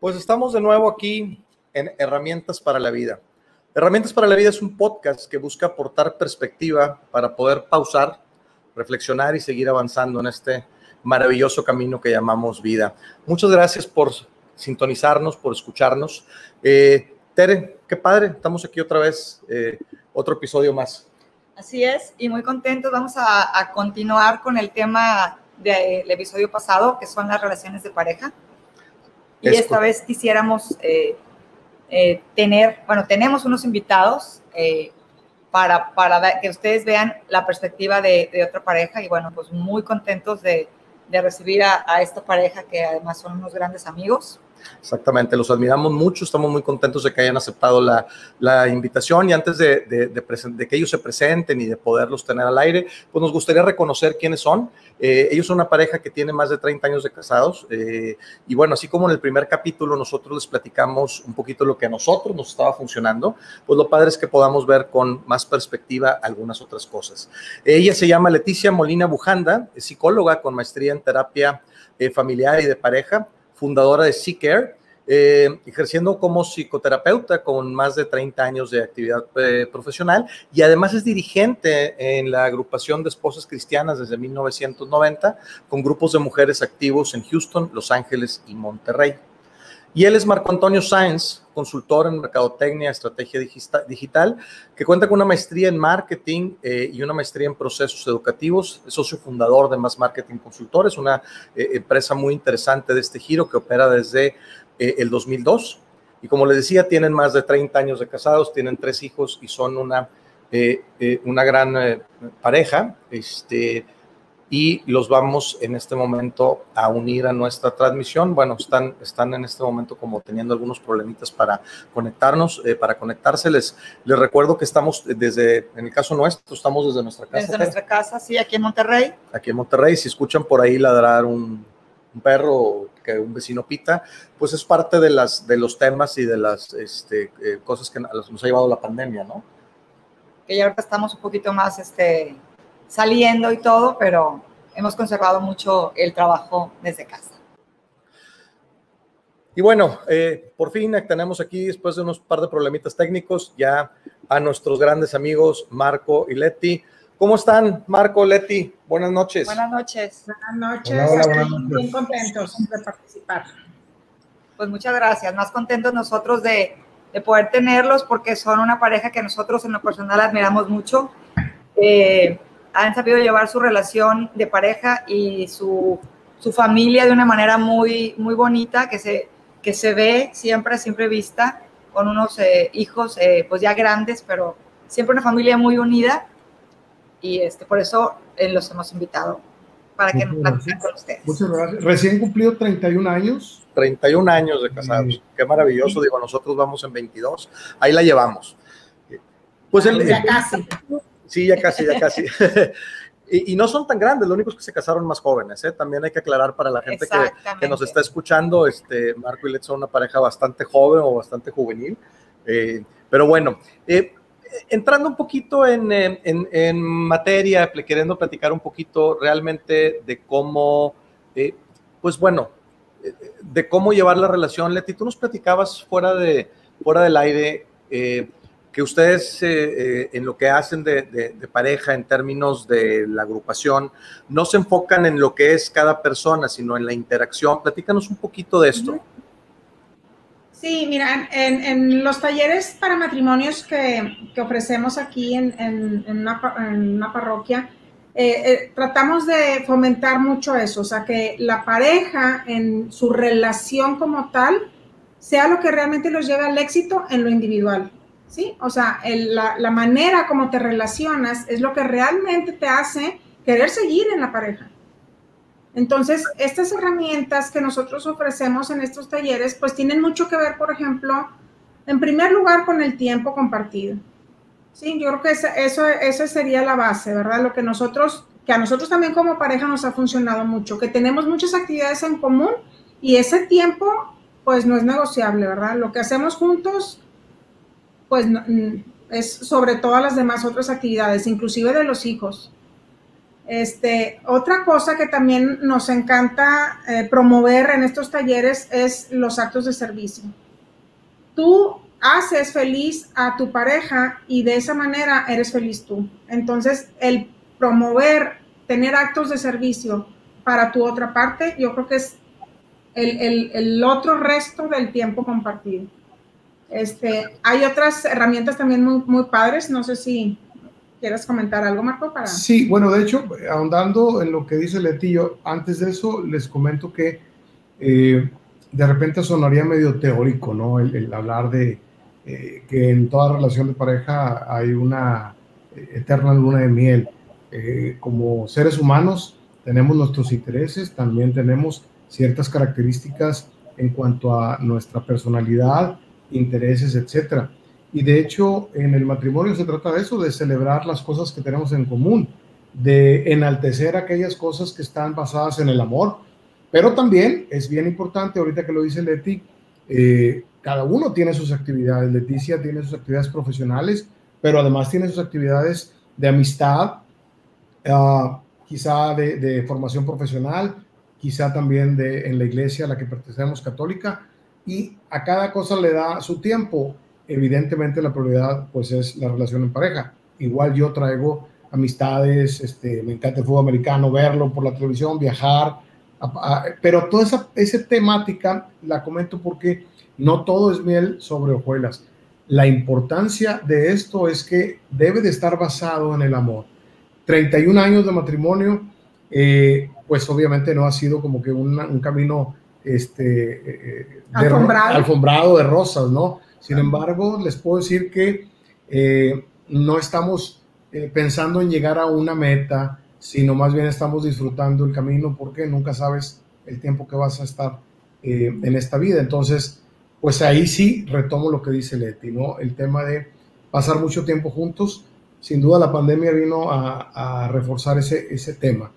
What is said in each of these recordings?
Pues estamos de nuevo aquí en Herramientas para la Vida. Herramientas para la Vida es un podcast que busca aportar perspectiva para poder pausar, reflexionar y seguir avanzando en este maravilloso camino que llamamos vida. Muchas gracias por sintonizarnos, por escucharnos. Eh, Tere, qué padre, estamos aquí otra vez, eh, otro episodio más. Así es, y muy contentos. Vamos a, continuar con el tema del episodio pasado, que son las relaciones de pareja. Y esta vez quisiéramos eh, eh, tener, bueno, tenemos unos invitados eh, para, para que ustedes vean la perspectiva de, otra pareja y bueno, pues muy contentos de, de recibir a, a, esta pareja que además son unos grandes amigos. Exactamente, los admiramos mucho, estamos muy contentos de que hayan aceptado la, la invitación y antes de, que ellos se presenten y de poderlos tener al aire, pues nos gustaría reconocer quiénes son. Eh, ellos son una pareja que tiene más de 30 años de casados eh, y bueno, así como en el primer capítulo nosotros les platicamos un poquito lo que a nosotros nos estaba funcionando, pues lo padre es que podamos ver con más perspectiva algunas otras cosas. Ella se llama Leticia Molina Bujanda, es psicóloga con maestría en terapia eh, familiar y de pareja fundadora de Seacare, eh, ejerciendo como psicoterapeuta con más de 30 años de actividad eh, profesional y además es dirigente en la agrupación de esposas cristianas desde 1990 con grupos de mujeres activos en Houston, Los Ángeles y Monterrey. Y él es Marco Antonio Sáenz, consultor en mercadotecnia, estrategia digital, que cuenta con una maestría en marketing eh, y una maestría en procesos educativos. Es socio fundador de Más Marketing Consultores, una eh, empresa muy interesante de este giro que opera desde eh, el 2002. Y como les decía, tienen más de 30 años de casados, tienen tres hijos y son una, una gran pareja. Este, y los vamos en este momento a unir a nuestra transmisión. Bueno, están, están en este momento como teniendo algunos problemitas para conectarnos, eh, para conectarse. Les, les recuerdo que estamos desde, en el caso nuestro, estamos desde nuestra casa. Desde nuestra casa, sí, aquí en Monterrey. Aquí en Monterrey, si escuchan por ahí ladrar un, un perro que un vecino pita, pues es parte de, las, de los temas y de las este, eh, cosas que nos ha llevado la pandemia, ¿no? Que ya ahorita estamos un poquito más, este, saliendo y todo, pero hemos conservado mucho el trabajo desde casa. Y bueno, eh, por fin tenemos aquí, después de unos par de problemitas técnicos, ya a nuestros grandes amigos Marco y Leti. ¿Cómo están, Marco, Leti? Buenas noches. Buenas noches. Buenas noches. Bien contentos de participar. Pues muchas gracias. Más contentos nosotros de, de, poder tenerlos porque son una pareja que nosotros en lo personal admiramos mucho. Eh, han sabido llevar su relación de pareja y su, su familia de una manera muy, muy bonita, que se, que se ve siempre, siempre vista, con unos eh, hijos eh, pues ya grandes, pero siempre una familia muy unida. Y este, por eso eh, los hemos invitado para que nos platiquen con ustedes. Muchas gracias. Recién cumplido 31 años. 31 años de casados. Qué maravilloso. Digo, nosotros vamos en 22. Ahí la llevamos. Pues el, ya casi. Sí, ya casi, ya casi. y, no son tan grandes, lo único es que se casaron más jóvenes. ¿eh? También hay que aclarar para la gente que, nos está escuchando, este, Marco y Let son una pareja bastante joven o bastante juvenil. Eh, pero bueno, eh, entrando un poquito en, en, en, materia, queriendo platicar un poquito realmente de cómo, eh, pues bueno, de cómo llevar la relación. Leti, tú nos platicabas fuera, de, fuera del aire que ustedes eh, eh, en lo que hacen de, pareja en términos de la agrupación no se enfocan en lo que es cada persona, sino en la interacción. Platícanos un poquito de esto. Sí, mira, en, los talleres para matrimonios que, ofrecemos aquí en, una, parroquia, eh, tratamos de fomentar mucho eso, o sea, que la pareja en su relación como tal sea lo que realmente los lleve al éxito en lo individual. ¿Sí? O sea, la, manera como te relacionas es lo que realmente te hace querer seguir en la pareja. Entonces, estas herramientas que nosotros ofrecemos en estos talleres, pues tienen mucho que ver, por ejemplo, en primer lugar, con el tiempo compartido. Sí, yo creo que eso, eso, sería la base, ¿verdad? Lo que nosotros, que a nosotros también como pareja nos ha funcionado mucho, que tenemos muchas actividades en común y ese tiempo, pues no es negociable, ¿verdad? Lo que hacemos juntos pues mm, es sobre todas las demás otras actividades, inclusive de los hijos. Este, otra cosa que también nos encanta eh, promover en estos talleres es los actos de servicio. Tú haces feliz a tu pareja y de esa manera eres feliz tú. Entonces, el promover, tener actos de servicio para tu otra parte, yo creo que es el, otro resto del tiempo compartido. Este, hay otras herramientas también muy, muy padres, no sé si quieres comentar algo, Marco. Para... Sí, bueno, de hecho, ahondando en lo que dice Letillo, antes de eso les comento que eh, de repente sonaría medio teórico, ¿no? el hablar de, eh, que en toda relación de pareja hay una eterna luna de miel. Eh, como seres humanos tenemos nuestros intereses, también tenemos ciertas características en cuanto a nuestra personalidad, intereses, etc. Y de hecho, en el matrimonio se trata de eso, de celebrar las cosas que tenemos en común, de enaltecer aquellas cosas que están basadas en el amor, pero también es bien importante, ahorita que lo dice Leti, eh, cada uno tiene sus actividades. Leticia tiene sus actividades profesionales, pero además tiene sus actividades de amistad, ah, quizá de, formación profesional, quizá también de, en la iglesia a la que pertenecemos católica, y a cada cosa le da su tiempo. Evidentemente la prioridad pues es la relación en pareja. Igual yo traigo amistades, este, me encanta el fútbol americano, verlo por la televisión, viajar, pero toda esa, esa temática la comento porque no todo es miel sobre hojuelas. La importancia de esto es que debe de estar basado en el amor. 31 años de matrimonio, eh, pues obviamente no ha sido como que un camino este, eh, alfombrado. De, rosas, ¿no? Sin embargo, les puedo decir que eh, no estamos pensando en llegar a una meta, sino más bien estamos disfrutando el camino porque nunca sabes el tiempo que vas a estar en esta vida. Entonces, pues ahí sí retomo lo que dice Leti, ¿no? El tema de pasar mucho tiempo juntos. Sin duda la pandemia vino a, reforzar ese, ese tema.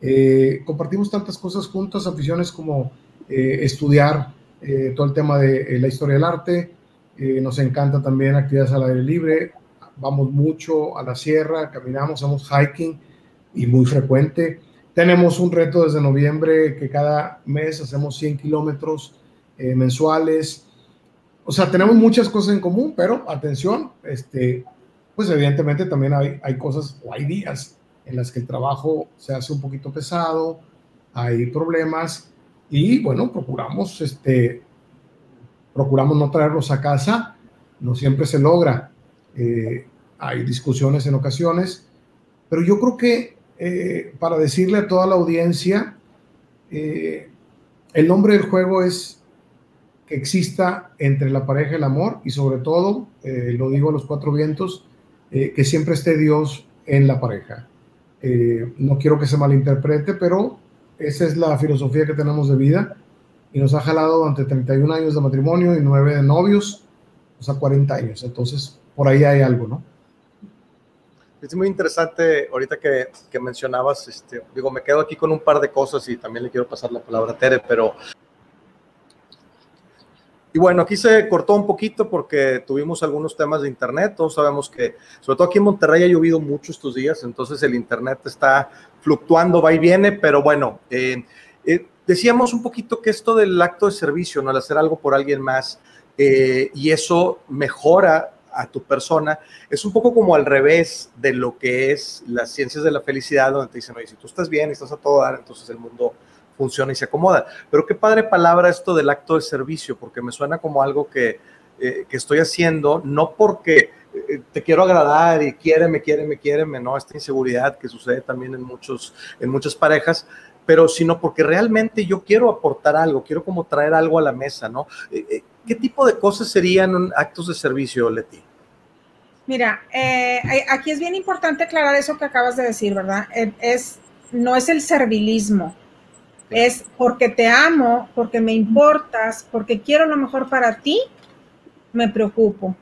Eh, compartimos tantas cosas juntas, aficiones como eh, estudiar eh, todo el tema de la historia del arte, nos encanta también actividades al aire libre, vamos mucho a la sierra, caminamos, hacemos hiking y muy frecuente. Tenemos un reto desde noviembre que cada mes hacemos 100 kilómetros mensuales, o sea, tenemos muchas cosas en común, pero atención, este, pues evidentemente también hay, hay cosas o hay días en las que el trabajo se hace un poquito pesado, hay problemas y bueno, procuramos, este, procuramos no traerlos a casa, no siempre se logra, eh, hay discusiones en ocasiones, pero yo creo que eh, para decirle a toda la audiencia, eh, el nombre del juego es que exista entre la pareja el amor y sobre todo, lo digo a los cuatro vientos, que siempre esté Dios en la pareja. No quiero que se malinterprete, pero esa es la filosofía que tenemos de vida y nos ha jalado durante 31 años de matrimonio y 9 de novios, o sea, 40 años. Entonces, por ahí hay algo, ¿no? Es muy interesante ahorita que, que mencionabas, este, digo, me quedo aquí con un par de cosas y también le quiero pasar la palabra a Tere, pero y bueno, aquí se cortó un poquito porque tuvimos algunos temas de internet. Todos sabemos que, sobre todo aquí en Monterrey, ha llovido mucho estos días, entonces el internet está fluctuando, va y viene, pero bueno, eh, eh, decíamos un poquito que esto del acto de servicio, ¿no? El hacer algo por alguien más eh, y eso mejora a tu persona, es un poco como al revés de lo que es las ciencias de la felicidad, donde te dicen, oye, si tú estás bien estás a todo dar, entonces el mundo funciona y se acomoda. Pero qué padre palabra esto del acto de servicio, porque me suena como algo que, que estoy haciendo, no porque te quiero agradar y quiéreme, quiéreme, quiéreme, ¿no? Esta inseguridad que sucede también en, muchos, en muchas parejas, pero sino porque realmente yo quiero aportar algo, quiero como traer algo a la mesa, ¿no? Eh, ¿Qué tipo de cosas serían actos de servicio, Leti? Mira, aquí es bien importante aclarar eso que acabas de decir, ¿verdad? Es, no es el servilismo, es porque te amo, porque me importas, porque quiero lo mejor para ti, me preocupo.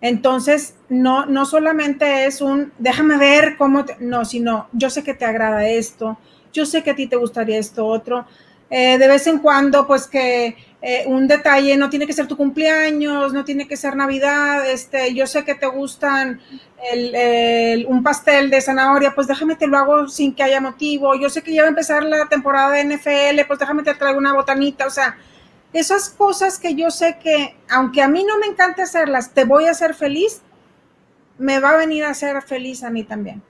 Entonces, no, no solamente es un, déjame ver cómo, no, sino yo sé que te agrada esto, yo sé que a ti te gustaría esto otro. Eh, de vez en cuando, pues que eh, un detalle no tiene que ser tu cumpleaños, no tiene que ser Navidad, este, yo sé que te gustan un pastel de zanahoria, pues déjame te lo hago sin que haya motivo, yo sé que ya va a empezar la temporada de NFL, pues déjame te traigo una botanita, o sea, esas cosas que yo sé que, aunque a mí no me encanta hacerlas, te voy a hacer feliz, me va a venir a hacer feliz a mí también.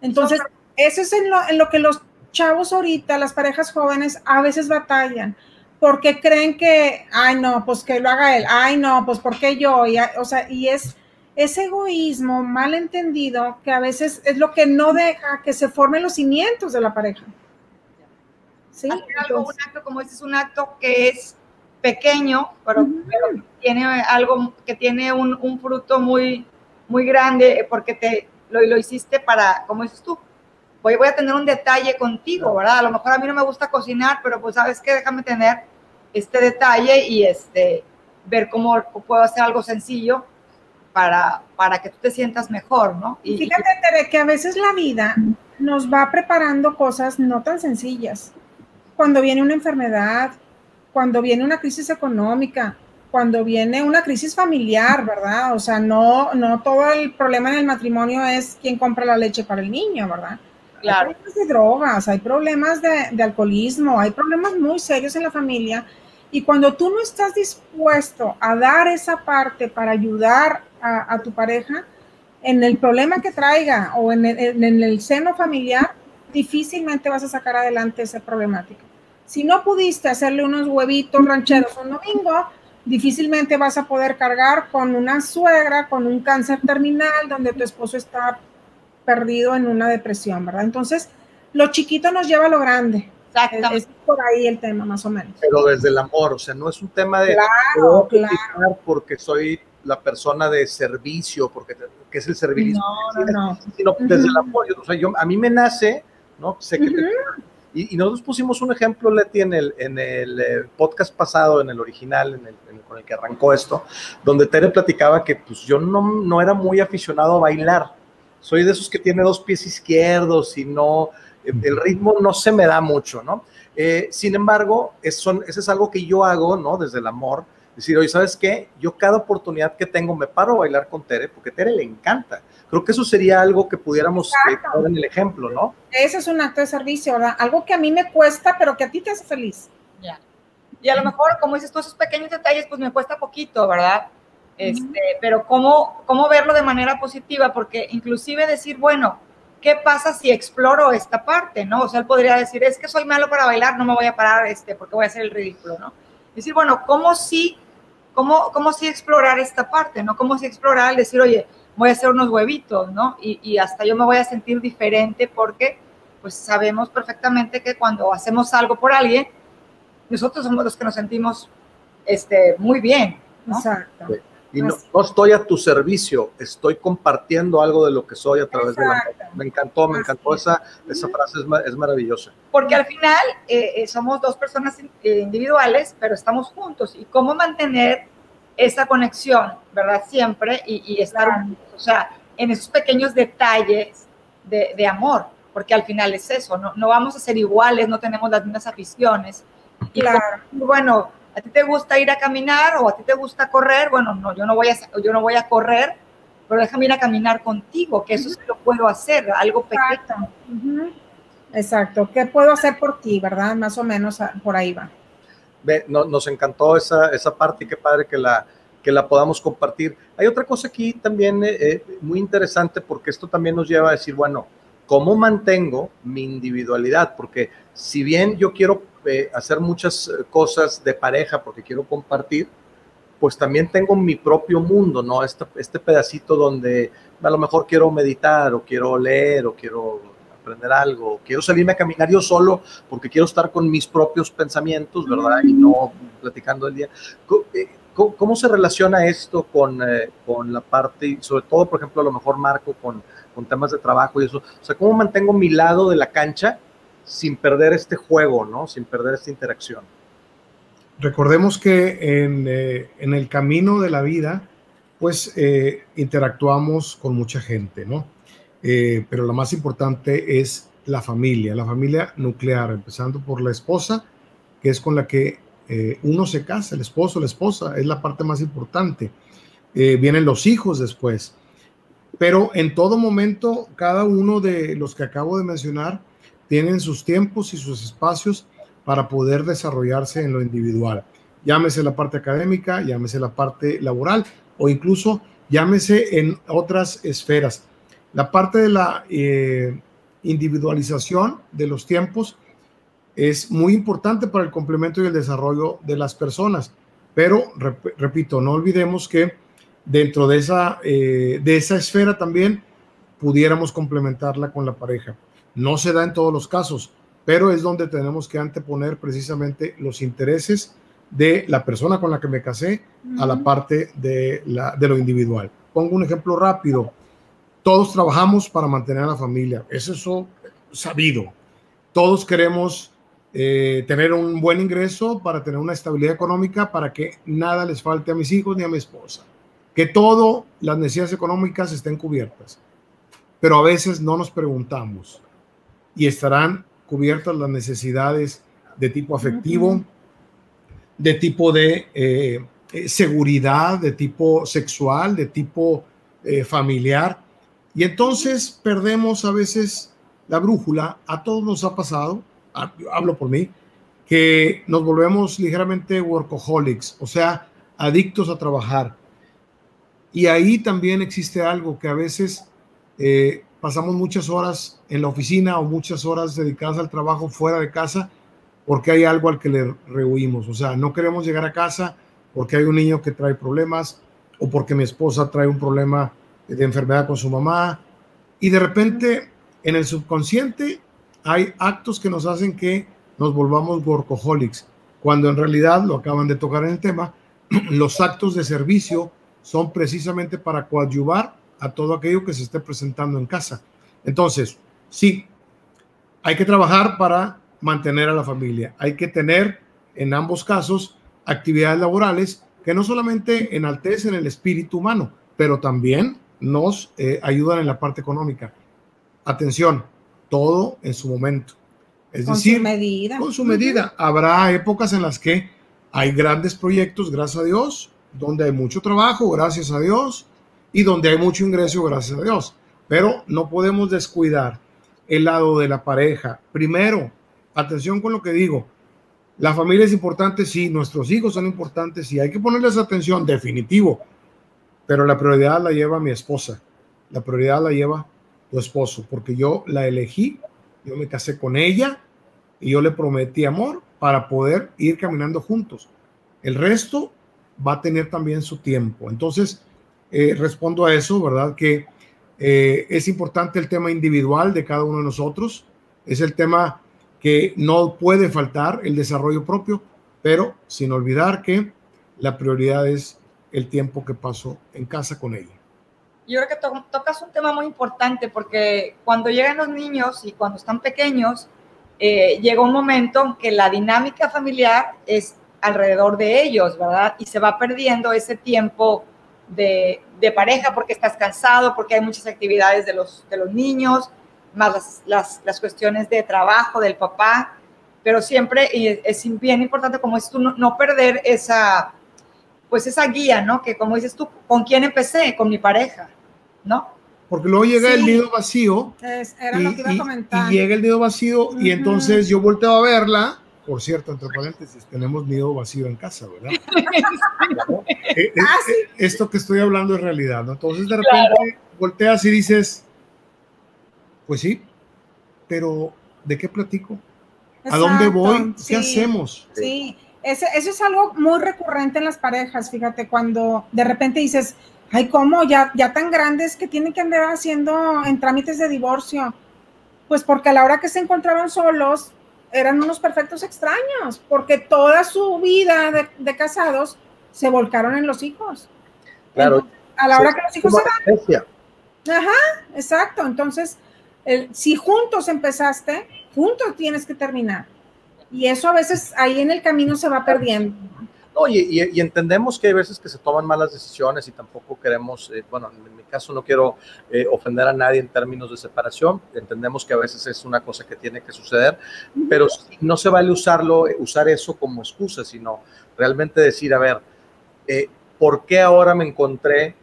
Entonces, eso es en lo, en lo que los chavos ahorita, las parejas jóvenes, a veces batallan porque creen que, ay, no, pues que lo haga él, ay, no, pues porque yo, y, o sea, y es ese egoísmo mal entendido que a veces es lo que no deja que se formen los cimientos de la pareja. ¿Sí? algo, un acto como este es un acto que es pequeño, pero, tiene algo que tiene un, un, fruto muy, muy grande porque te lo, lo hiciste para, como dices tú, voy, voy a tener un detalle contigo, ¿verdad? A lo mejor a mí no me gusta cocinar, pero pues sabes que déjame tener este detalle y este, ver cómo puedo hacer algo sencillo para, para que tú te sientas mejor, ¿no? Y, Fíjate, Tere, que a veces la vida nos va preparando cosas no tan sencillas. Cuando viene una enfermedad, cuando viene una crisis económica, cuando viene una crisis familiar, ¿verdad? O sea, no, no todo el problema en el matrimonio es quién compra la leche para el niño, ¿verdad? Claro. Hay problemas de drogas, hay problemas de, de alcoholismo, hay problemas muy serios en la familia y cuando tú no estás dispuesto a dar esa parte para ayudar a, tu pareja en el problema que traiga o en el, seno familiar, difícilmente vas a sacar adelante esa problemática. Si no pudiste hacerle unos huevitos rancheros un domingo, difícilmente vas a poder cargar con una suegra, con un cáncer terminal, donde tu esposo está perdido en una depresión, ¿verdad? Entonces, lo chiquito nos lleva a lo grande. Exactamente. Es, por ahí el tema, más o menos. Pero desde el amor, o sea, no es un tema de claro, claro. porque soy la persona de servicio, porque que es el servicio, no, no, no. sino desde el amor. o sea, yo, a mí me nace, ¿no? Sé que y, nosotros pusimos un ejemplo, Leti, en el, en el eh, podcast pasado, en el original, en el, con el que arrancó esto, donde Tere platicaba que pues yo no, no era muy aficionado a bailar. Soy de esos que tiene dos pies izquierdos y no, el ritmo no se me da mucho, ¿no? Eh, sin embargo, eso, es algo que yo hago, ¿no? Desde el amor, decir, oye, ¿sabes qué? Yo cada oportunidad que tengo me paro a bailar con Tere, porque Tere le encanta. Creo que eso sería algo que pudiéramos eh, poner en el ejemplo, ¿no? Ese es un acto de servicio, ¿verdad? Algo que a mí me cuesta, pero que a ti te hace feliz. Ya. Y a lo mejor, como dices tú, esos pequeños detalles, pues me cuesta poquito, ¿verdad? Este, Pero ¿cómo, cómo verlo de manera positiva, porque inclusive decir, bueno, ¿qué pasa si exploro esta parte, no? O sea, él podría decir, es que soy malo para bailar, no me voy a parar, este, porque voy a hacer el ridículo, ¿no? Decir, bueno, ¿cómo sí, cómo, cómo sí explorar esta parte, no? ¿Cómo sí explorar, decir, oye, voy a hacer unos huevitos, ¿no? Y, y hasta yo me voy a sentir diferente porque, pues, sabemos perfectamente que cuando hacemos algo por alguien, nosotros somos los que nos sentimos, este, muy bien, ¿no? Exacto. Y no, estoy a tu servicio, estoy compartiendo algo de lo que soy a través de la... Me encantó, me encantó esa, esa frase, es, maravillosa. Porque al final eh, eh, somos dos personas eh, individuales, pero estamos juntos. ¿Y cómo mantener esa conexión, verdad? Siempre y, estar, o sea, en esos pequeños detalles de, de, amor, porque al final es eso, no, no vamos a ser iguales, no tenemos las mismas aficiones. Y claro. bueno, ¿A ti te gusta ir a caminar o a ti te gusta correr? Bueno, no, yo no voy a, yo no voy a correr, pero déjame ir a caminar contigo, que eso sí lo puedo hacer, algo pequeño. Exacto. ¿Qué puedo hacer por ti, verdad? Más o menos ah, por ahí va. Nos encantó esa, esa parte y qué padre que la, que la podamos compartir. Hay otra cosa aquí también eh, eh, muy interesante porque esto también nos lleva a decir, bueno, ¿cómo mantengo mi individualidad? Porque si bien yo quiero eh, hacer muchas cosas de pareja porque quiero compartir, pues también tengo mi propio mundo, ¿no? Este, este pedacito donde a lo mejor quiero meditar o quiero leer o quiero aprender algo, quiero salirme a caminar yo solo porque quiero estar con mis propios pensamientos, ¿verdad? Y no platicando el día. Eh, ¿Cómo, se relaciona esto con, con la parte, sobre todo, por ejemplo, a lo mejor Marco con, con temas de trabajo y eso? O sea, ¿cómo mantengo mi lado de la cancha sin perder este juego, ¿no? Sin perder esta interacción. Recordemos que en, eh, el camino de la vida, pues eh, interactuamos con mucha gente, ¿no? Eh, pero lo más importante es la familia, la familia nuclear, empezando por la esposa que es con la que eh, uno se casa, el esposo, la esposa, es la parte más importante. Eh, vienen los hijos después. Pero en todo momento, cada uno de los que acabo de mencionar tienen sus tiempos y sus espacios para poder desarrollarse en lo individual. Llámese la parte académica, llámese la parte laboral o incluso llámese en otras esferas. La parte de la eh, individualización de los tiempos es muy importante para el complemento y el desarrollo de las personas. Pero, repito, no olvidemos que dentro de esa, eh, de esa esfera también pudiéramos complementarla con la pareja. No se da en todos los casos, pero es donde tenemos que anteponer precisamente los intereses de la persona con la que me casé a la parte de, la, de lo individual. Pongo un ejemplo rápido. Todos trabajamos para mantener a la familia. Eso es sabido. Todos queremos eh, tener un buen ingreso para tener una estabilidad económica para que nada les falte a mis hijos ni a mi esposa. Que todas las necesidades económicas estén cubiertas. Pero a veces no nos preguntamos y estarán cubiertas las necesidades de tipo afectivo, de tipo de eh, eh, seguridad, de tipo sexual, de tipo eh, familiar. Y entonces perdemos a veces la brújula. A todos nos ha pasado, hablo por mí, que nos volvemos ligeramente workaholics, o sea, adictos a trabajar. Y ahí también existe algo que a veces pasamos muchas horas en la oficina o muchas horas dedicadas al trabajo fuera de casa porque hay algo al que le rehuimos. O sea, no queremos llegar a casa porque hay un niño que trae problemas o porque mi esposa trae un problema de enfermedad con su mamá. Y de repente en el subconsciente hay actos que nos hacen que nos volvamos workaholics, cuando en realidad, lo acaban de tocar en el tema, los actos de servicio son precisamente para coadyuvar a todo aquello que se esté presentando en casa. Entonces, sí, hay que trabajar para mantener a la familia. Hay que tener en ambos casos actividades laborales que no solamente enaltecen el espíritu humano, pero también nos eh, ayudan en la parte económica. Atención, todo en su momento. Es con decir, su medida. con su medida. Habrá épocas en las que hay grandes proyectos, gracias a Dios, donde hay mucho trabajo, gracias a Dios, y donde hay mucho ingreso, gracias a Dios. Pero no podemos descuidar el lado de la pareja. Primero, atención con lo que digo. La familia es importante, sí, nuestros hijos son importantes, sí, hay que ponerles atención, definitivo. Pero la prioridad la lleva mi esposa, la prioridad la lleva tu esposo, porque yo la elegí, yo me casé con ella y yo le prometí amor para poder ir caminando juntos. El resto va a tener también su tiempo. Entonces, eh, respondo a eso, ¿verdad? Que eh, es importante el tema individual de cada uno de nosotros, es el tema que no puede faltar el desarrollo propio, pero sin olvidar que la prioridad es el tiempo que paso en casa con ella. Yo creo que tocas un tema muy importante porque cuando llegan los niños y cuando están pequeños, eh, llega un momento en que la dinámica familiar es alrededor de ellos, ¿verdad? Y se va perdiendo ese tiempo de, pareja porque estás cansado, porque hay muchas actividades de los, de los niños, más las, las, las, cuestiones de trabajo del papá, pero siempre es bien importante como es tú no, perder esa, pues esa guía, ¿no? Que como dices tú, ¿con quién empecé? Con mi pareja, ¿no? Porque luego llega sí. el nido vacío. Es, era y, lo que iba a comentar. Y, y llega el nido vacío uh -huh. y entonces yo volteo a verla por cierto, entre paréntesis, tenemos nido vacío en casa, ¿verdad? Eh, ah, sí. Esto que estoy hablando es realidad, ¿no? Entonces de repente claro. volteas y dices, pues sí, pero ¿de qué platico? Exacto, ¿A dónde voy? ¿Qué sí, hacemos? Sí, eso, eso es algo muy recurrente en las parejas, fíjate, cuando de repente dices, ay, ¿cómo? Ya, ya tan grandes que tienen que andar haciendo en trámites de divorcio. Pues porque a la hora que se encontraron solos, eran unos perfectos extraños, porque toda su vida de, de casados se volcaron en los hijos. Claro. Entonces, a la hora sí, que los hijos se van. Ajá, exacto. Entonces, el, si juntos empezaste, juntos tienes que terminar. Y eso a veces ahí en el camino se va perdiendo. No, y, entendemos que hay veces que se toman malas decisiones y tampoco queremos, eh, bueno, en mi caso no quiero eh, ofender a nadie en términos de separación, entendemos que a veces es una cosa que tiene que suceder, pero no se vale usarlo, usar eso como excusa, sino realmente decir, a ver, eh, ¿por qué ahora me encontré,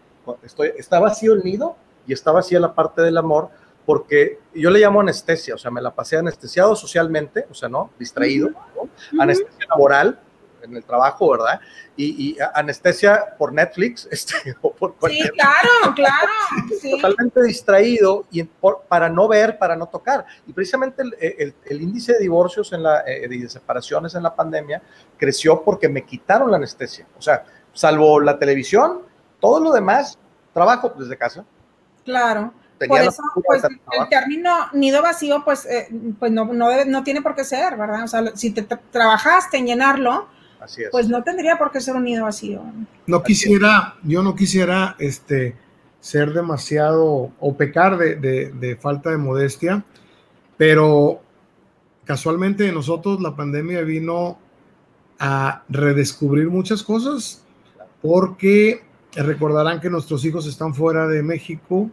estoy, está vacío el nido y está vacía la parte del amor? Porque yo le llamo anestesia, o sea, me la pasé anestesiado socialmente, o sea, ¿no? Distraído, anestesia laboral, en el trabajo, ¿verdad? Y, anestesia por Netflix, este, o por Sí, claro, claro. Totalmente distraído y para no ver, para no tocar. Y precisamente el, el, índice de divorcios en la, eh, de separaciones en la pandemia creció porque me quitaron la anestesia. O sea, salvo la televisión, todo lo demás, trabajo desde casa. Claro. Por eso, pues, el término nido vacío, pues, eh, pues no, no, no, tiene por qué ser, ¿verdad? O sea, si te trabajaste en llenarlo, pues no tendría por qué ser un nido vacío. No quisiera, yo no quisiera este, ser demasiado o pecar de, falta de modestia, pero casualmente nosotros la pandemia vino a redescubrir muchas cosas porque recordarán que nuestros hijos están fuera de México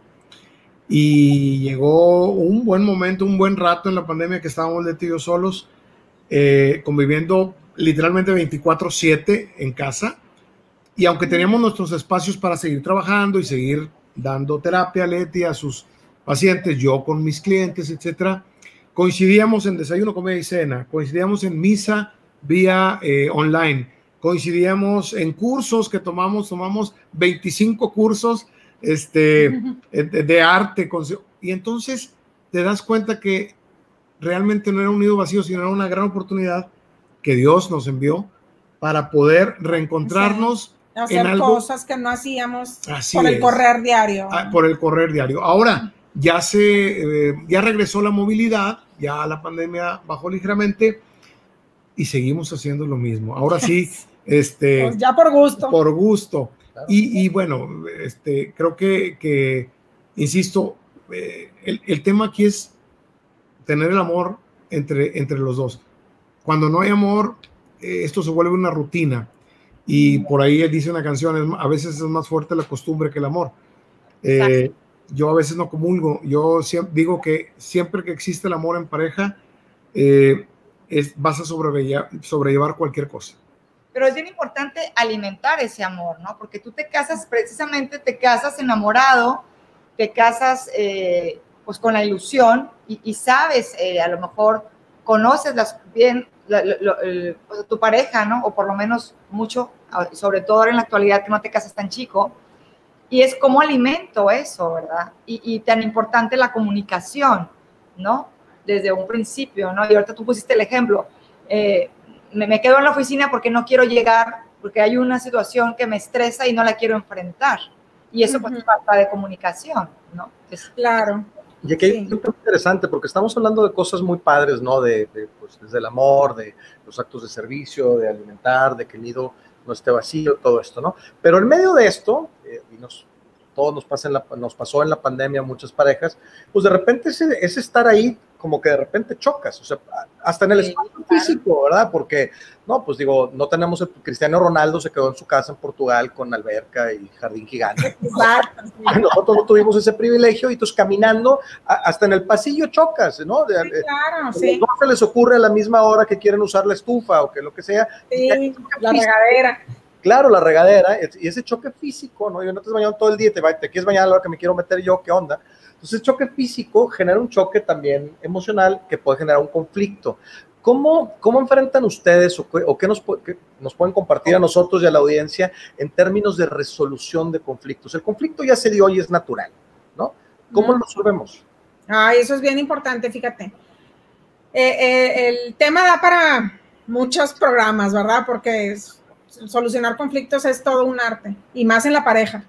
y llegó un buen momento, un buen rato en la pandemia que estábamos de tíos solos, eh, conviviendo literalmente 24/7 en casa. Y aunque teníamos nuestros espacios para seguir trabajando y seguir dando terapia a Leti, a sus pacientes, yo con mis clientes, etcétera, coincidíamos en desayuno, comida y cena, coincidíamos en misa vía eh, online, coincidíamos en cursos que tomamos, tomamos 25 cursos este, de, arte, y entonces te das cuenta que realmente no era un nido vacío, sino era una gran oportunidad que Dios nos envió para poder reencontrarnos. Hacer en cosas que no hacíamos por el correr diario. Ah, por el correr diario. Ahora ya se, eh, ya regresó la movilidad, ya la pandemia bajó ligeramente y seguimos haciendo lo mismo. Ahora sí, este. Pues ya por gusto. Por gusto. Y, bueno, este, creo que, que insisto, eh, el, el, tema aquí es tener el amor entre, entre los dos. Cuando no hay amor, eh, esto se vuelve una rutina. Y por ahí dice una canción, a veces es más fuerte la costumbre que el amor. Eh, yo a veces no comulgo. Yo digo que siempre que existe el amor en pareja, eh, vas a sobrellevar, sobrellevar cualquier cosa. Pero es bien importante alimentar ese amor, ¿no? Porque tú te casas, precisamente te casas enamorado, te casas pues con la ilusión y, sabes a lo mejor conoces las, bien pues, tu pareja, ¿no? O por lo menos mucho, sobre todo ahora en la actualidad que no te casas tan chico. Y es como alimento eso, ¿verdad? Y, tan importante la comunicación, ¿no? Desde un principio, ¿no? Y ahorita tú pusiste el ejemplo. Eh, me, quedo en la oficina porque no quiero llegar, porque hay una situación que me estresa y no la quiero enfrentar. Y eso pues falta de comunicación, ¿no? claro. Y aquí hay un tema interesante porque estamos hablando de cosas muy padres, ¿no? De, pues, desde el amor, de los actos de servicio, de alimentar, de que el nido no esté vacío, todo esto, ¿no? Pero en medio de esto, eh, y nos, todo nos, pasa en la, nos pasó en la pandemia a muchas parejas, pues de repente ese, ese estar ahí como que de repente chocas, o sea, hasta en el espacio físico, ¿verdad? Porque, no, pues digo, no tenemos el Cristiano Ronaldo se quedó en su casa en Portugal con alberca y jardín gigante. Nosotros no tuvimos ese privilegio y entonces caminando hasta en el pasillo chocas, ¿no? Sí, claro, sí. No se les ocurre a la misma hora que quieren usar la estufa o que lo que sea. Sí, la regadera. Claro, la regadera y ese choque físico, ¿no? Yo no te has bañado todo el día, te, te quieres bañar a la hora que me quiero meter yo, ¿qué onda? Entonces, el choque físico genera un choque también emocional que puede generar un conflicto. ¿Cómo, cómo enfrentan ustedes o, qué, o qué, nos, nos, pueden compartir a nosotros y a la audiencia en términos de resolución de conflictos? El conflicto ya se dio y es natural, ¿no? ¿Cómo lo resolvemos? Ah, eso es bien importante, fíjate. Eh, eh, el tema da para muchos programas, ¿verdad? Porque solucionar conflictos es todo un arte, y más en la pareja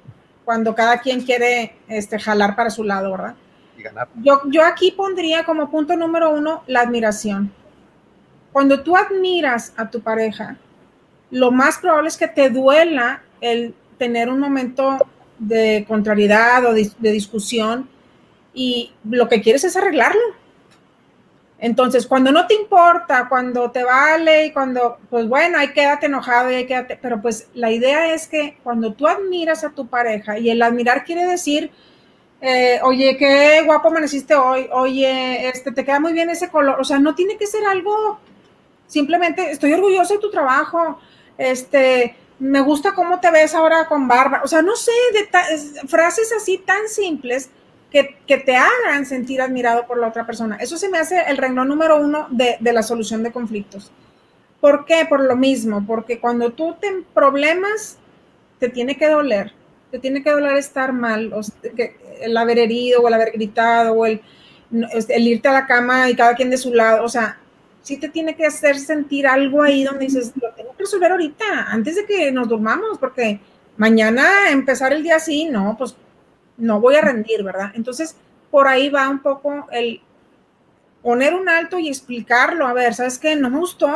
cuando cada quien quiere este, jalar para su lado, ¿verdad? Yo, yo aquí pondría como punto número uno la admiración. Cuando tú admiras a tu pareja, lo más probable es que te duela el tener un momento de contrariedad o de, discusión y lo que quieres es arreglarlo. Entonces, cuando no te importa, cuando te vale y cuando, pues bueno, ahí quédate enojado y ahí quédate, pero pues la idea es que cuando tú admiras a tu pareja y el admirar quiere decir, eh, oye, qué guapo amaneciste hoy, oye, este, te queda muy bien ese color, o sea, no tiene que ser algo, simplemente estoy orgulloso de tu trabajo, este, me gusta cómo te ves ahora con barba, o sea, no sé, de frases así tan simples que, te hagan sentir admirado por la otra persona. Eso se me hace el renglón número uno de, de, la solución de conflictos. ¿Por qué? Por lo mismo, porque cuando tú te problemas, te tiene que doler, te tiene que doler estar mal, o el haber herido o el haber gritado o el, el irte a la cama y cada quien de su lado, o sea, sí te tiene que hacer sentir algo ahí donde dices, lo tengo que resolver ahorita, antes de que nos durmamos, porque mañana empezar el día así, no, pues no voy a rendir, ¿verdad? Entonces, por ahí va un poco el poner un alto y explicarlo, a ver, ¿sabes qué? No me gustó.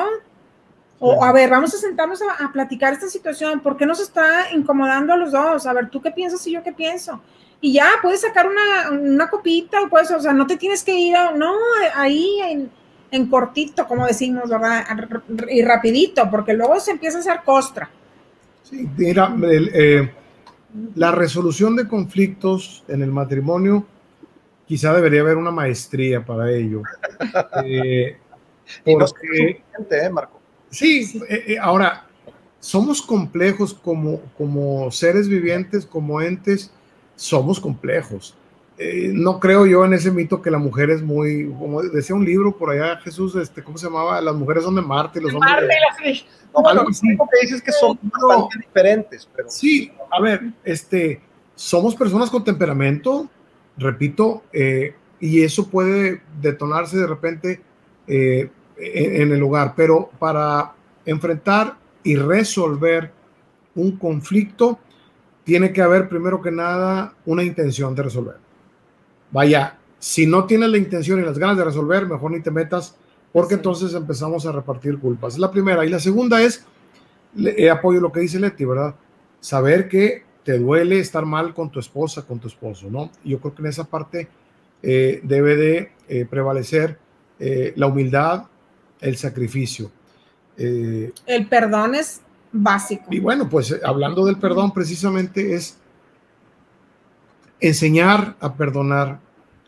O a ver, vamos a sentarnos a, platicar esta situación, ¿por qué nos está incomodando a los dos? A ver, ¿tú qué piensas y yo qué pienso? Y ya, puedes sacar una, una copita, puedes, o sea, no te tienes que ir, a, no, ahí en, en cortito, como decimos, ¿verdad? Y rapidito, porque luego se empieza a hacer costra. Sí, mira, eh, la resolución de conflictos en el matrimonio, quizá debería haber una maestría para ello. Eh, porque, ¿eh, Marco? Sí, eh, ahora, somos complejos como, como seres vivientes, como entes, somos complejos. No creo yo en ese mito que la mujer es muy, como decía un libro por allá, Jesús, este, ¿cómo se llamaba? Las mujeres son de Marte y los hombres de... Marte, no, lo que dices es que son bastante diferentes. Pero... Sí, a ver, este, somos personas con temperamento, repito, eh, y eso puede detonarse de repente eh, en, el hogar, pero para enfrentar y resolver un conflicto, tiene que haber primero que nada una intención de resolver. Vaya, si no tienes la intención y las ganas de resolver, mejor ni te metas porque entonces empezamos a repartir culpas. Es la primera. Y la segunda es, le, apoyo lo que dice Leti, ¿verdad? Saber que te duele estar mal con tu esposa, con tu esposo, ¿no? yo creo que en esa parte eh, debe de eh, prevalecer eh, la humildad, el sacrificio. el perdón es básico. Y bueno, pues hablando del perdón, precisamente es enseñar a perdonar,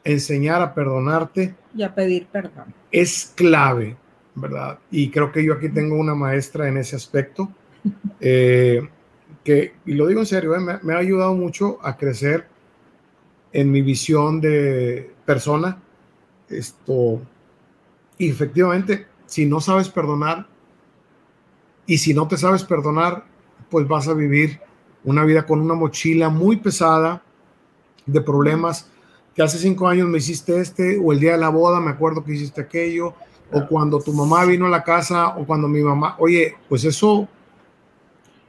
enseñar a perdonarte. Y a pedir perdón. Es clave, ¿verdad? Y creo que yo aquí tengo una maestra en ese aspecto, eh, que, y lo digo en serio, eh, me, ha ayudado mucho a crecer en mi visión de persona. Esto, y efectivamente, si no sabes perdonar y si no te sabes perdonar, pues vas a vivir una vida con una mochila muy pesada de problemas que hace cinco años me hiciste este, o el día de la boda me acuerdo que hiciste aquello, o cuando tu mamá vino a la casa, o cuando mi mamá, oye, pues eso.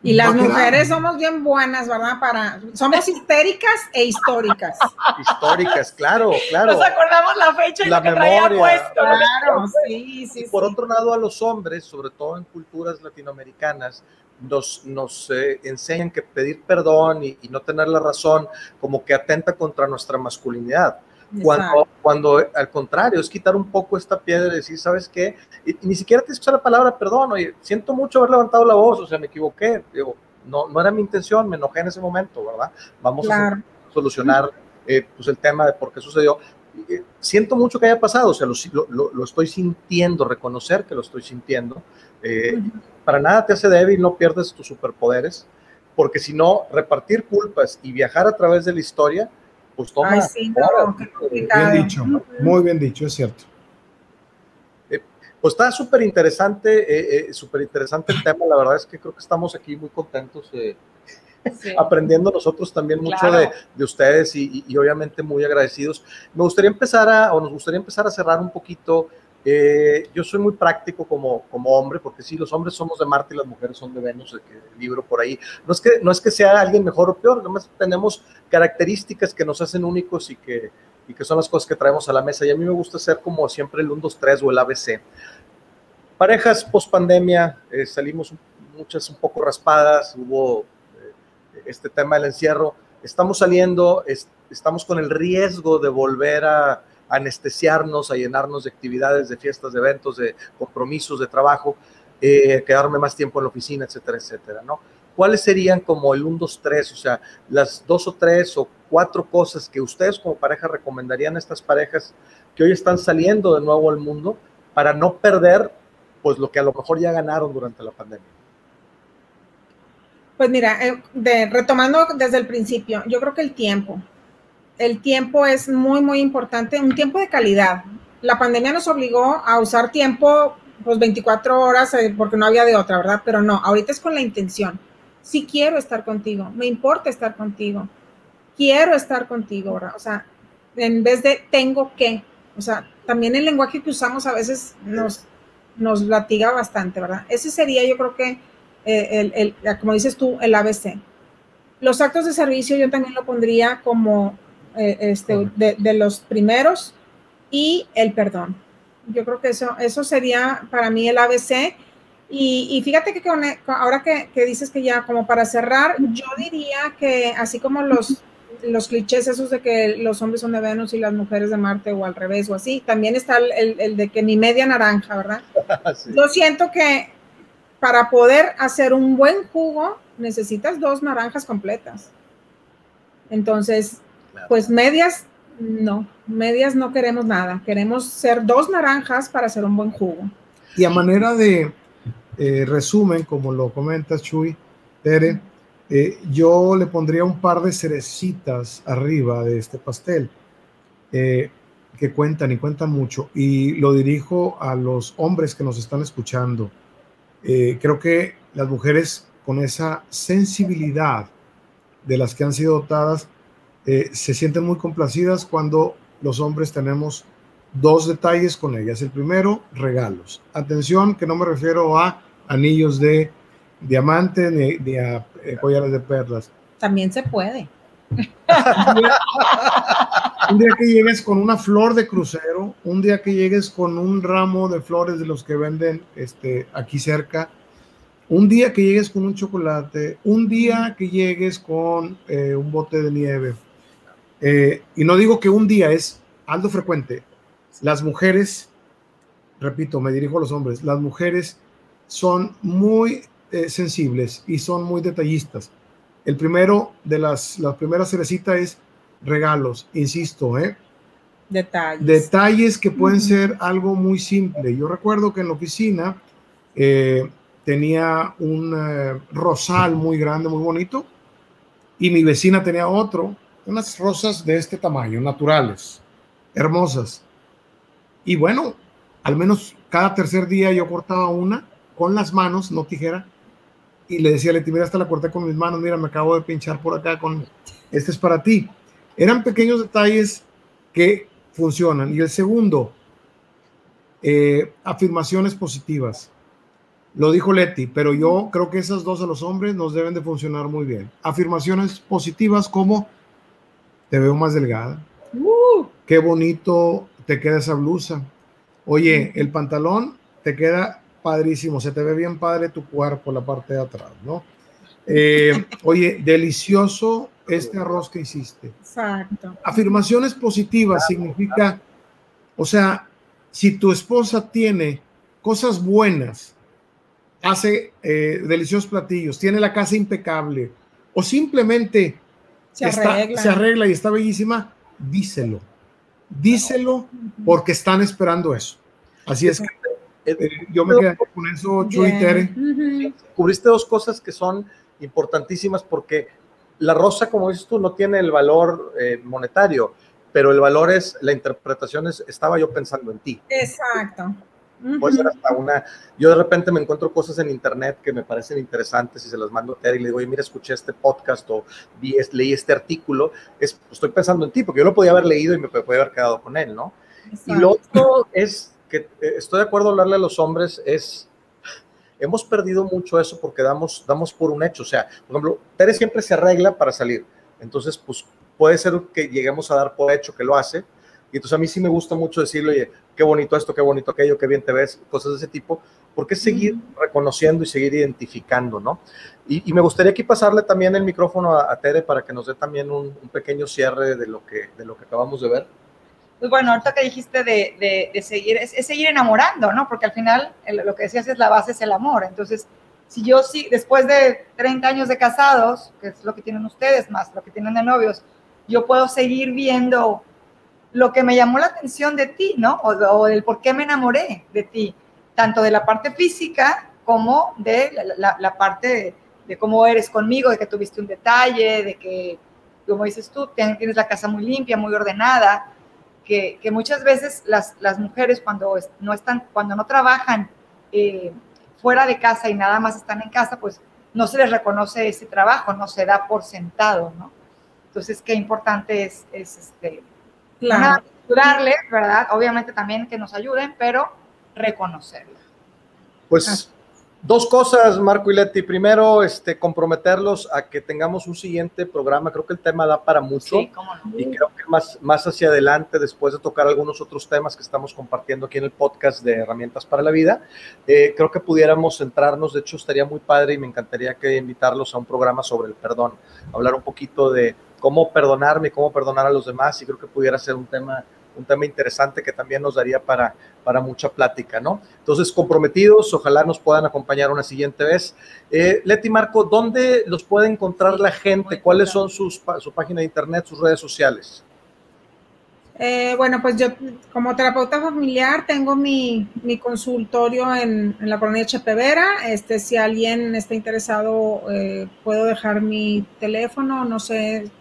Y las mujeres somos bien buenas, ¿verdad? Para, somos histéricas e históricas. históricas, claro, claro. Nos acordamos la fecha y la memoria. Puesto, claro, sí, sí. Y por otro lado, a los hombres, sobre todo en culturas latinoamericanas, nos, nos eh, enseñan que pedir perdón y, no tener la razón como que atenta contra nuestra masculinidad. Cuando, cuando, al contrario es quitar un poco esta piedra y decir, ¿sabes qué? Y, ni siquiera te escucha la palabra perdón, oye, siento mucho haber levantado la voz, o sea, me equivoqué, digo, no, no era mi intención, me enojé en ese momento, ¿verdad? Vamos a solucionar eh, pues el tema de por qué sucedió. Eh, siento mucho que haya pasado, o sea, lo, lo, lo, estoy sintiendo, reconocer que lo estoy sintiendo. Eh, para nada te hace débil, no pierdes tus superpoderes, porque si no, repartir culpas y viajar a través de la historia, pues toma. Ay, sí, no, bien dicho, muy bien dicho, es cierto. Eh, pues está súper interesante, eh, súper interesante el tema. La verdad es que creo que estamos aquí muy contentos, aprendiendo nosotros también mucho de, de, ustedes y, y, obviamente muy agradecidos. Me gustaría empezar a, o nos gustaría empezar a cerrar un poquito eh, yo soy muy práctico como, como hombre, porque sí, los hombres somos de Marte y las mujeres son de Venus, el, libro por ahí. No es, que, no es que sea alguien mejor o peor, nomás tenemos características que nos hacen únicos y que, y que son las cosas que traemos a la mesa. Y a mí me gusta ser como siempre el 1, 2, 3 o el ABC. Parejas post pandemia, eh, salimos muchas un poco raspadas, hubo eh, este tema del encierro. Estamos saliendo, estamos con el riesgo de volver a anestesiarnos, a llenarnos de actividades, de fiestas, de eventos, de compromisos, de trabajo, eh, quedarme más tiempo en la oficina, etcétera, etcétera, ¿no? ¿Cuáles serían como el 1, 2, 3? O sea, las dos o tres o cuatro cosas que ustedes como pareja recomendarían a estas parejas que hoy están saliendo de nuevo al mundo para no perder pues lo que a lo mejor ya ganaron durante la pandemia. Pues mira, eh, retomando desde el principio, yo creo que el tiempo, el tiempo es muy, muy importante, un tiempo de calidad. La pandemia nos obligó a usar tiempo, pues 24 horas, eh, porque no había de otra, ¿verdad? Pero no, ahorita es con la intención. Si quiero estar contigo, me importa estar contigo, quiero estar contigo, ¿verdad? O sea, en vez de tengo que, o sea, también el lenguaje que usamos a veces nos, nos latiga bastante, ¿verdad? Ese sería, yo creo que, eh, el, como dices tú, el ABC. Los actos de servicio yo también lo pondría como eh, este, de, los primeros y el perdón. Yo creo que eso, eso sería para mí el ABC. Y, fíjate que ahora que, que, dices que ya como para cerrar, yo diría que así como los, los clichés esos de que los hombres son de Venus y las mujeres de Marte o al revés o así, también está el, el de que mi media naranja, ¿verdad? Yo siento que para poder hacer un buen jugo necesitas dos naranjas completas. Entonces, pues medias, no, medias no queremos nada. Queremos ser dos naranjas para hacer un buen jugo. Y a manera de eh, resumen, como lo comentas, Chuy, Tere, eh, yo le pondría un par de cerecitas arriba de este pastel eh, que cuentan y cuentan mucho. Y lo dirijo a los hombres que nos están escuchando. creo que las mujeres con esa sensibilidad de las que han sido dotadas eh, se sienten muy complacidas cuando los hombres tenemos dos detalles con ellas. El primero, regalos. Atención, que no me refiero a anillos de diamante ni, a eh, collares de perlas. También se puede. un día que llegues con una flor de crucero, un día que llegues con un ramo de flores de los que venden este, aquí cerca, un día que llegues con un chocolate, un día que llegues con eh, un bote de nieve, eh, y no digo que un día es algo frecuente. Las mujeres, repito, me dirijo a los hombres, las mujeres son muy eh, sensibles y son muy detallistas. El primero de las, la primera cerecita es regalos, insisto, ¿eh? Detalles. Detalles que pueden ser algo muy simple. Yo recuerdo que en la oficina eh, tenía un rosal muy grande, muy bonito, y mi vecina tenía otro unas rosas de este tamaño, naturales, hermosas. Y bueno, al menos cada tercer día yo cortaba una con las manos, no tijera, y le decía a Leti, mira, hasta la corté con mis manos, mira, me acabo de pinchar por acá con, este es para ti. Eran pequeños detalles que funcionan. Y el segundo, eh, afirmaciones positivas. Lo dijo Leti, pero yo creo que esas dos a los hombres nos deben de funcionar muy bien. Afirmaciones positivas como te veo más delgada. Uh. Qué bonito te queda esa blusa. Oye, el pantalón te queda padrísimo, se te ve bien padre tu cuerpo, la parte de atrás, ¿no? Eh, oye, delicioso este arroz que hiciste. Exacto. Afirmaciones positivas significa, o sea, si tu esposa tiene cosas buenas, hace eh, deliciosos platillos, tiene la casa impecable, o simplemente se arregla. y está bellísima, díselo. Díselo porque están esperando eso. Así es que eh, yo me quedé con eso, Chuy Tere. Cubriste dos cosas que son importantísimas porque la rosa, como dices tú, no tiene el valor eh, monetario, pero el valor es, la interpretación es, estaba yo pensando en ti. Exacto. Puede ser hasta una. Yo de repente me encuentro cosas en internet que me parecen interesantes y se las mando a Terry y le digo, oye, mira, escuché este podcast o vi, leí este artículo. Es, estoy pensando en ti, porque yo lo podía haber leído y me podía haber quedado con él, ¿no? Y lo otro es que eh, estoy de acuerdo hablarle a los hombres, es. Hemos perdido mucho eso porque damos, damos por un hecho. O sea, por ejemplo, Tere siempre se arregla para salir. Entonces, pues puede ser que lleguemos a dar por hecho que lo hace, y entonces a mí sí me gusta mucho decirle, oye, qué bonito esto, qué bonito aquello, qué bien te ves, cosas de ese tipo, porque es seguir reconociendo y seguir identificando, ¿no? Y, me gustaría aquí pasarle también el micrófono a, Tere para que nos dé también un, pequeño cierre de lo, que, de lo que acabamos de ver. pues bueno, ahorita que dijiste de, de, seguir, es, seguir enamorando, ¿no? Porque al final lo que decías es la base es el amor. Entonces, si yo sí, después de 30 años de casados, que es lo que tienen ustedes más, lo que tienen de novios, yo puedo seguir viendo lo que me llamó la atención de ti, ¿no? O, o del por qué me enamoré de ti, tanto de la parte física como de la, parte de, cómo eres conmigo, de que tuviste un detalle, de que, como dices tú, tienes la casa muy limpia, muy ordenada, que, muchas veces las, mujeres cuando no, están, cuando no trabajan eh, fuera de casa y nada más están en casa, pues no se les reconoce ese trabajo, no se da por sentado, ¿no? Entonces, qué importante es este, ayudarles, ¿verdad? Obviamente también que nos ayuden, pero reconocerlo. Pues Dos cosas, Marco y Leti. Primero, este, comprometerlos a que tengamos un siguiente programa. Creo que el tema da para mucho. Sí, cómo no. Y creo que más, más hacia adelante, después de tocar algunos otros temas que estamos compartiendo aquí en el podcast de Herramientas para la Vida, eh, creo que pudiéramos centrarnos. De hecho, estaría muy padre y me encantaría que invitarlos a un programa sobre el perdón. Hablar un poquito de cómo perdonarme, cómo perdonar a los demás. Y creo que pudiera ser un tema un tema interesante que también nos daría para, para mucha plática, ¿no? Entonces, comprometidos, ojalá nos puedan acompañar una siguiente vez. Eh, Leti Marco, ¿dónde los puede encontrar la gente? ¿Cuáles son sus, su página de internet, sus redes sociales? Eh, bueno, pues yo como terapeuta familiar tengo mi, mi consultorio en, la colonia Chepevera. Este, si alguien está interesado, eh, puedo dejar mi teléfono, no sé,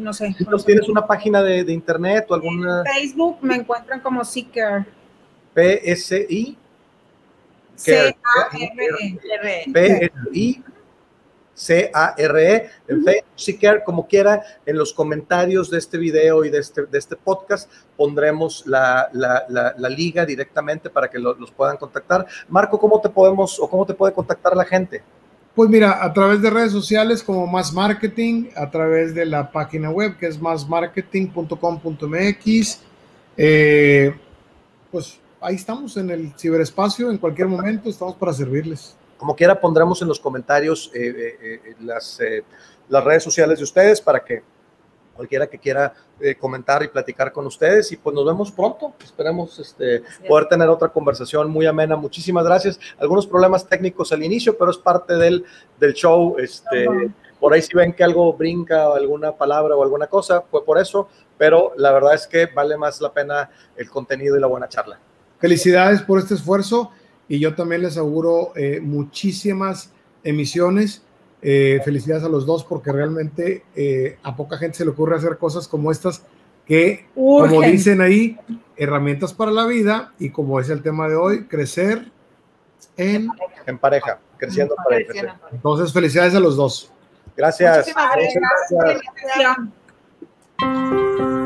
no sé. ¿Tienes una página de, internet o alguna? Facebook me encuentran como Seeker. P-S-I. C-A-R-E. P-S-I. C-A-R-E, en Facebook, Seeker, como quiera, en los comentarios de este video y de este, de este podcast pondremos la, liga directamente para que los puedan contactar. Marco, ¿cómo te podemos o cómo te puede contactar la gente? Pues mira, a través de redes sociales como Más Marketing, a través de la página web que es másmarketing.com.mx. Eh, pues ahí estamos en el ciberespacio, en cualquier momento estamos para servirles. Como quiera, pondremos en los comentarios eh, eh, las, las redes sociales de ustedes para que cualquiera que quiera eh, comentar y platicar con ustedes y pues nos vemos pronto. Esperemos este, poder tener otra conversación muy amena. Muchísimas gracias. Algunos problemas técnicos al inicio, pero es parte del, del show. Este, Por ahí si ven que algo brinca o alguna palabra o alguna cosa, fue por eso, pero la verdad es que vale más la pena el contenido y la buena charla. Felicidades por este esfuerzo y yo también les auguro eh, muchísimas emisiones eh, felicidades a los dos porque realmente eh, a poca gente se le ocurre hacer cosas como estas que, como dicen ahí, herramientas para la vida y como es el tema de hoy, crecer en, en pareja, creciendo crecer. Entonces, felicidades a los dos. Gracias. gracias.